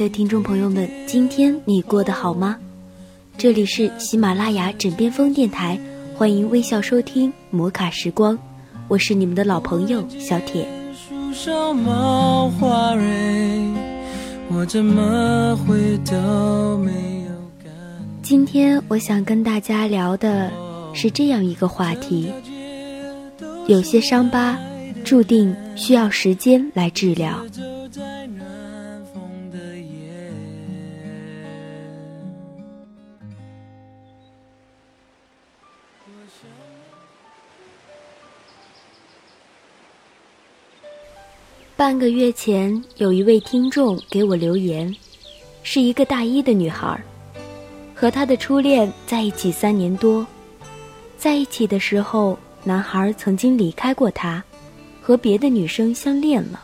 的听众朋友们，今天你过得好吗？这里是喜马拉雅枕边风电台，欢迎微笑收听摩卡时光，我是你们的老朋友小铁。树上冒花蕊。我怎么会都没有感今天我想跟大家聊的是这样一个话题：有些伤疤注定需要时间来治疗。半个月前，有一位听众给我留言，是一个大一的女孩，和她的初恋在一起三年多，在一起的时候，男孩曾经离开过她，和别的女生相恋了。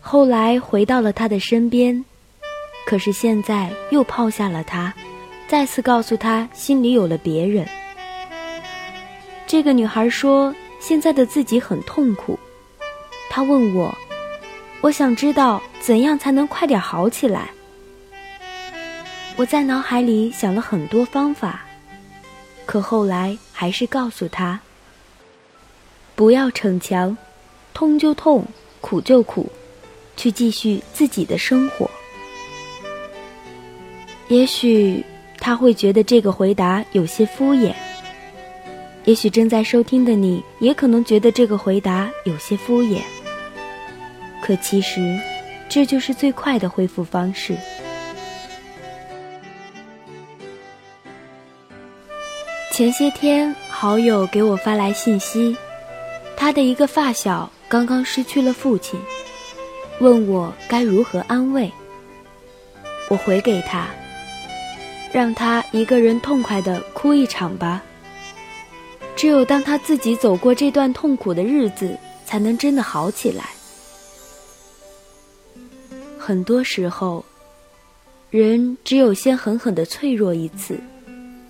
后来回到了她的身边，可是现在又抛下了她，再次告诉她心里有了别人。这个女孩说，现在的自己很痛苦。他问我：“我想知道怎样才能快点好起来。”我在脑海里想了很多方法，可后来还是告诉他：“不要逞强，痛就痛，苦就苦，去继续自己的生活。”也许他会觉得这个回答有些敷衍，也许正在收听的你也可能觉得这个回答有些敷衍。可其实，这就是最快的恢复方式。前些天，好友给我发来信息，他的一个发小刚刚失去了父亲，问我该如何安慰。我回给他，让他一个人痛快的哭一场吧。只有当他自己走过这段痛苦的日子，才能真的好起来。很多时候，人只有先狠狠的脆弱一次，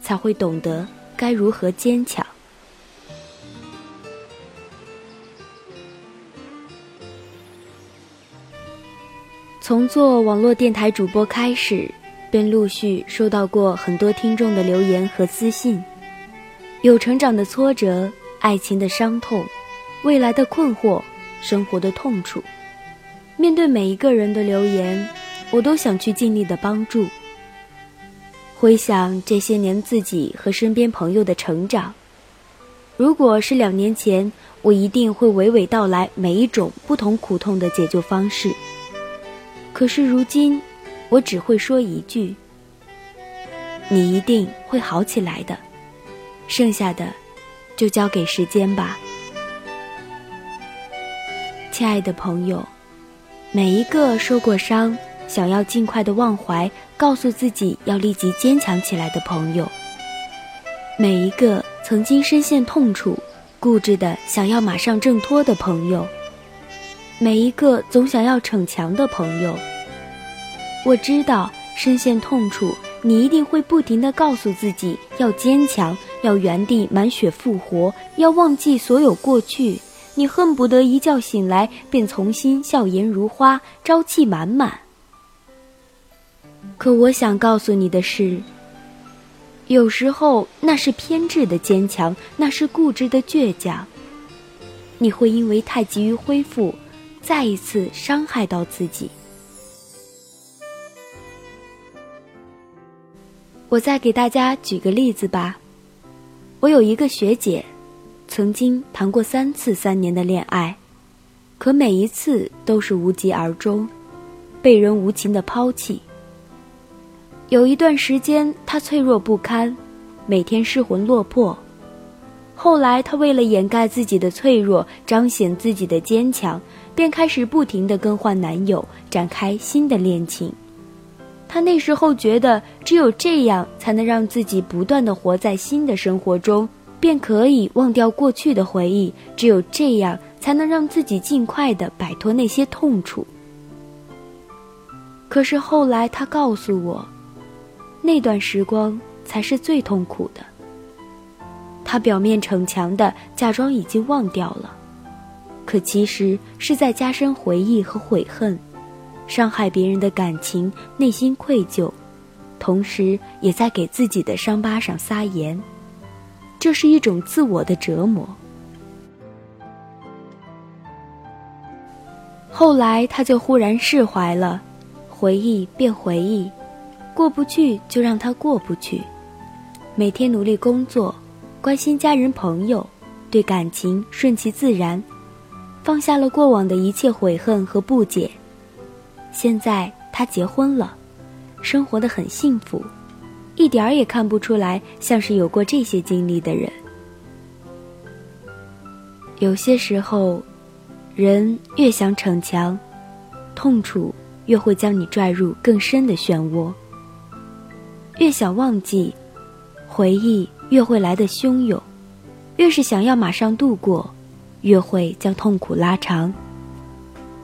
才会懂得该如何坚强。从做网络电台主播开始，便陆续收到过很多听众的留言和私信，有成长的挫折、爱情的伤痛、未来的困惑、生活的痛楚。面对每一个人的留言，我都想去尽力的帮助。回想这些年自己和身边朋友的成长，如果是两年前，我一定会娓娓道来每一种不同苦痛的解救方式。可是如今，我只会说一句：“你一定会好起来的。”剩下的，就交给时间吧，亲爱的朋友。每一个受过伤、想要尽快的忘怀、告诉自己要立即坚强起来的朋友；每一个曾经深陷痛楚、固执的想要马上挣脱的朋友；每一个总想要逞强的朋友，我知道深陷痛楚，你一定会不停的告诉自己要坚强，要原地满血复活，要忘记所有过去。你恨不得一觉醒来便重新笑颜如花，朝气满满。可我想告诉你的是，有时候那是偏执的坚强，那是固执的倔强。你会因为太急于恢复，再一次伤害到自己。我再给大家举个例子吧，我有一个学姐。曾经谈过三次三年的恋爱，可每一次都是无疾而终，被人无情的抛弃。有一段时间，他脆弱不堪，每天失魂落魄。后来，他为了掩盖自己的脆弱，彰显自己的坚强，便开始不停的更换男友，展开新的恋情。他那时候觉得，只有这样才能让自己不断的活在新的生活中，便可以忘掉过去的回忆。只有这样，才能让自己尽快的摆脱那些痛楚。可是后来，他告诉我。那段时光才是最痛苦的。他表面逞强的假装已经忘掉了，可其实是在加深回忆和悔恨，伤害别人的感情，内心愧疚，同时也在给自己的伤疤上撒盐。这是一种自我的折磨。后来他就忽然释怀了，回忆变回忆。过不去就让他过不去，每天努力工作，关心家人朋友，对感情顺其自然，放下了过往的一切悔恨和不解。现在他结婚了，生活的很幸福，一点儿也看不出来像是有过这些经历的人。有些时候，人越想逞强，痛楚越会将你拽入更深的漩涡。越想忘记，回忆越会来的汹涌；越是想要马上度过，越会将痛苦拉长。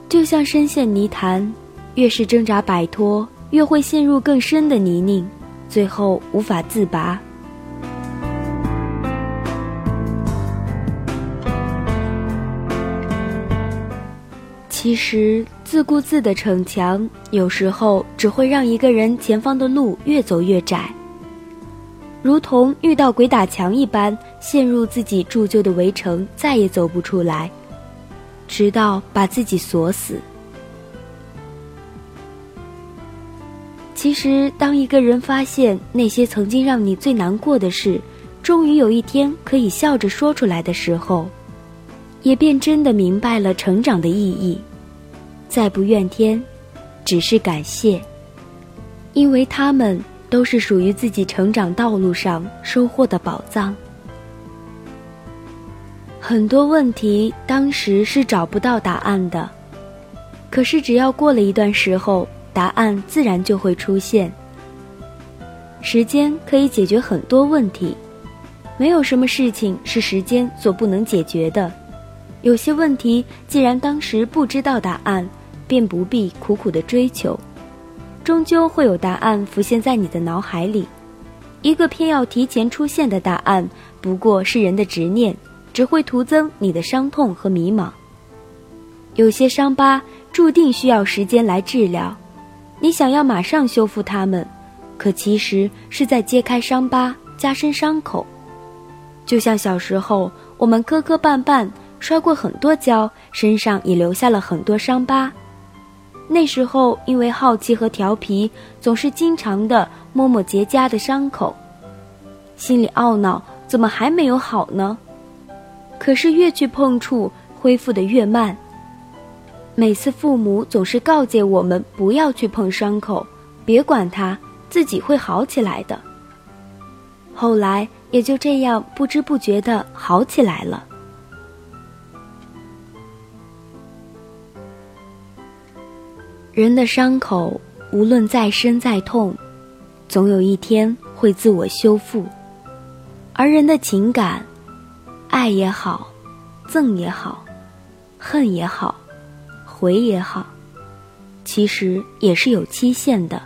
就像深陷泥潭，越是挣扎摆脱，越会陷入更深的泥泞，最后无法自拔。其实，自顾自的逞强，有时候只会让一个人前方的路越走越窄，如同遇到鬼打墙一般，陷入自己铸就的围城，再也走不出来，直到把自己锁死。其实，当一个人发现那些曾经让你最难过的事，终于有一天可以笑着说出来的时候，也便真的明白了成长的意义。再不怨天，只是感谢，因为他们都是属于自己成长道路上收获的宝藏。很多问题当时是找不到答案的，可是只要过了一段时候，答案自然就会出现。时间可以解决很多问题，没有什么事情是时间所不能解决的。有些问题既然当时不知道答案。便不必苦苦的追求，终究会有答案浮现在你的脑海里。一个偏要提前出现的答案，不过是人的执念，只会徒增你的伤痛和迷茫。有些伤疤注定需要时间来治疗，你想要马上修复它们，可其实是在揭开伤疤，加深伤口。就像小时候，我们磕磕绊绊，摔过很多跤，身上也留下了很多伤疤。那时候，因为好奇和调皮，总是经常的摸摸结痂的伤口，心里懊恼：怎么还没有好呢？可是越去碰触，恢复的越慢。每次父母总是告诫我们不要去碰伤口，别管它，自己会好起来的。后来也就这样不知不觉的好起来了。人的伤口，无论再深再痛，总有一天会自我修复。而人的情感，爱也好，憎也好，恨也好，回也好，其实也是有期限的。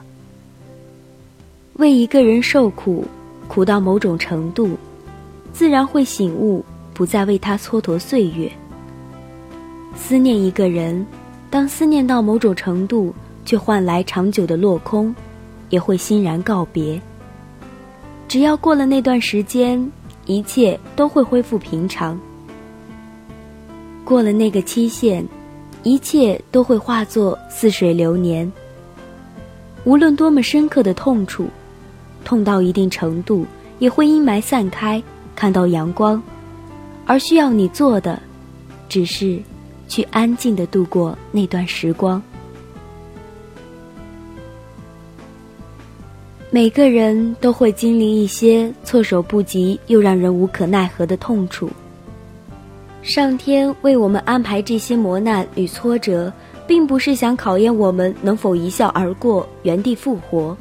为一个人受苦，苦到某种程度，自然会醒悟，不再为他蹉跎岁月。思念一个人。当思念到某种程度，却换来长久的落空，也会欣然告别。只要过了那段时间，一切都会恢复平常。过了那个期限，一切都会化作似水流年。无论多么深刻的痛楚，痛到一定程度，也会阴霾散开，看到阳光。而需要你做的，只是。去安静的度过那段时光。每个人都会经历一些措手不及又让人无可奈何的痛楚。上天为我们安排这些磨难与挫折，并不是想考验我们能否一笑而过、原地复活。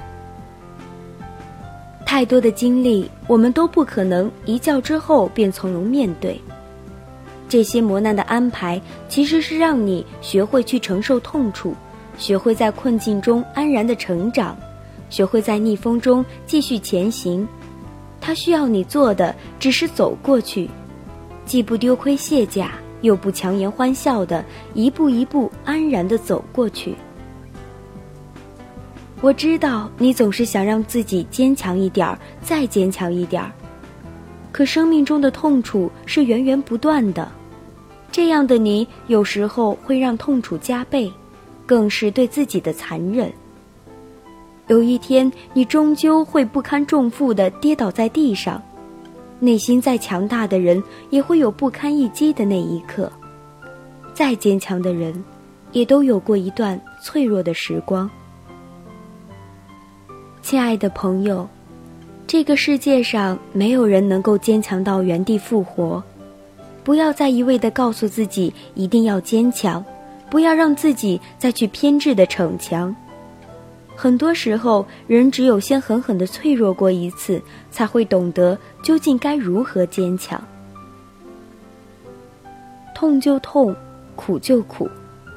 太多的经历，我们都不可能一觉之后便从容面对。这些磨难的安排，其实是让你学会去承受痛楚，学会在困境中安然的成长。学会在逆风中继续前行，他需要你做的只是走过去，既不丢盔卸甲，又不强颜欢笑的一步一步安然的走过去。我知道你总是想让自己坚强一点儿，再坚强一点儿，可生命中的痛楚是源源不断的，这样的你有时候会让痛楚加倍，更是对自己的残忍。有一天，你终究会不堪重负的跌倒在地上。内心再强大的人，也会有不堪一击的那一刻；再坚强的人，也都有过一段脆弱的时光。亲爱的朋友，这个世界上没有人能够坚强到原地复活。不要再一味的告诉自己一定要坚强，不要让自己再去偏执的逞强。很多时候，人只有先狠狠的脆弱过一次，才会懂得究竟该如何坚强。痛就痛，苦就苦，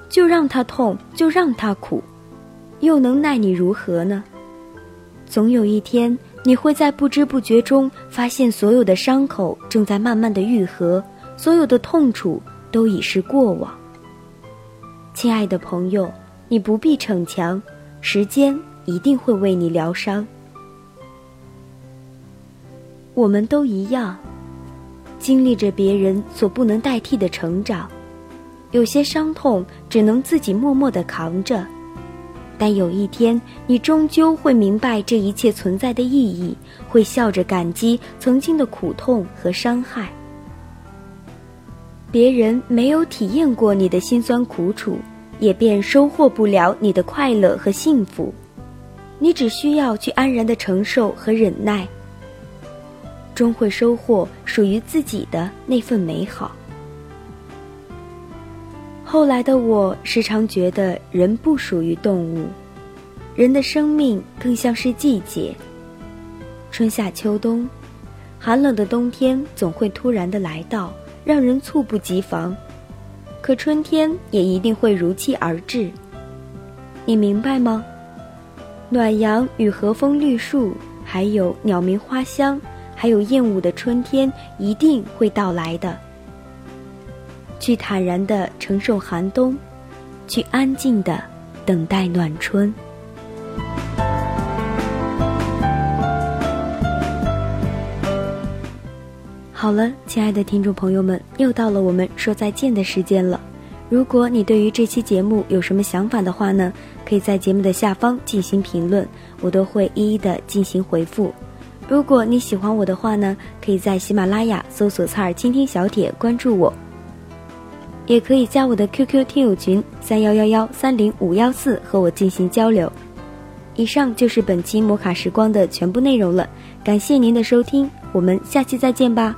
就让他痛，就让他苦，又能奈你如何呢？总有一天，你会在不知不觉中发现，所有的伤口正在慢慢的愈合，所有的痛楚都已是过往。亲爱的朋友，你不必逞强。时间一定会为你疗伤。我们都一样，经历着别人所不能代替的成长，有些伤痛只能自己默默的扛着，但有一天，你终究会明白这一切存在的意义，会笑着感激曾经的苦痛和伤害。别人没有体验过你的辛酸苦楚。也便收获不了你的快乐和幸福，你只需要去安然的承受和忍耐，终会收获属于自己的那份美好。后来的我时常觉得，人不属于动物，人的生命更像是季节，春夏秋冬，寒冷的冬天总会突然的来到，让人猝不及防。春天也一定会如期而至，你明白吗？暖阳与和风绿树，还有鸟鸣花香，还有燕舞的春天，一定会到来的。去坦然的承受寒冬，去安静的等待暖春。好了，亲爱的听众朋友们，又到了我们说再见的时间了。如果你对于这期节目有什么想法的话呢，可以在节目的下方进行评论，我都会一一的进行回复。如果你喜欢我的话呢，可以在喜马拉雅搜索“侧耳倾听小铁”关注我，也可以加我的 QQ 听友群三幺幺幺三零五幺四和我进行交流。以上就是本期摩卡时光的全部内容了，感谢您的收听，我们下期再见吧。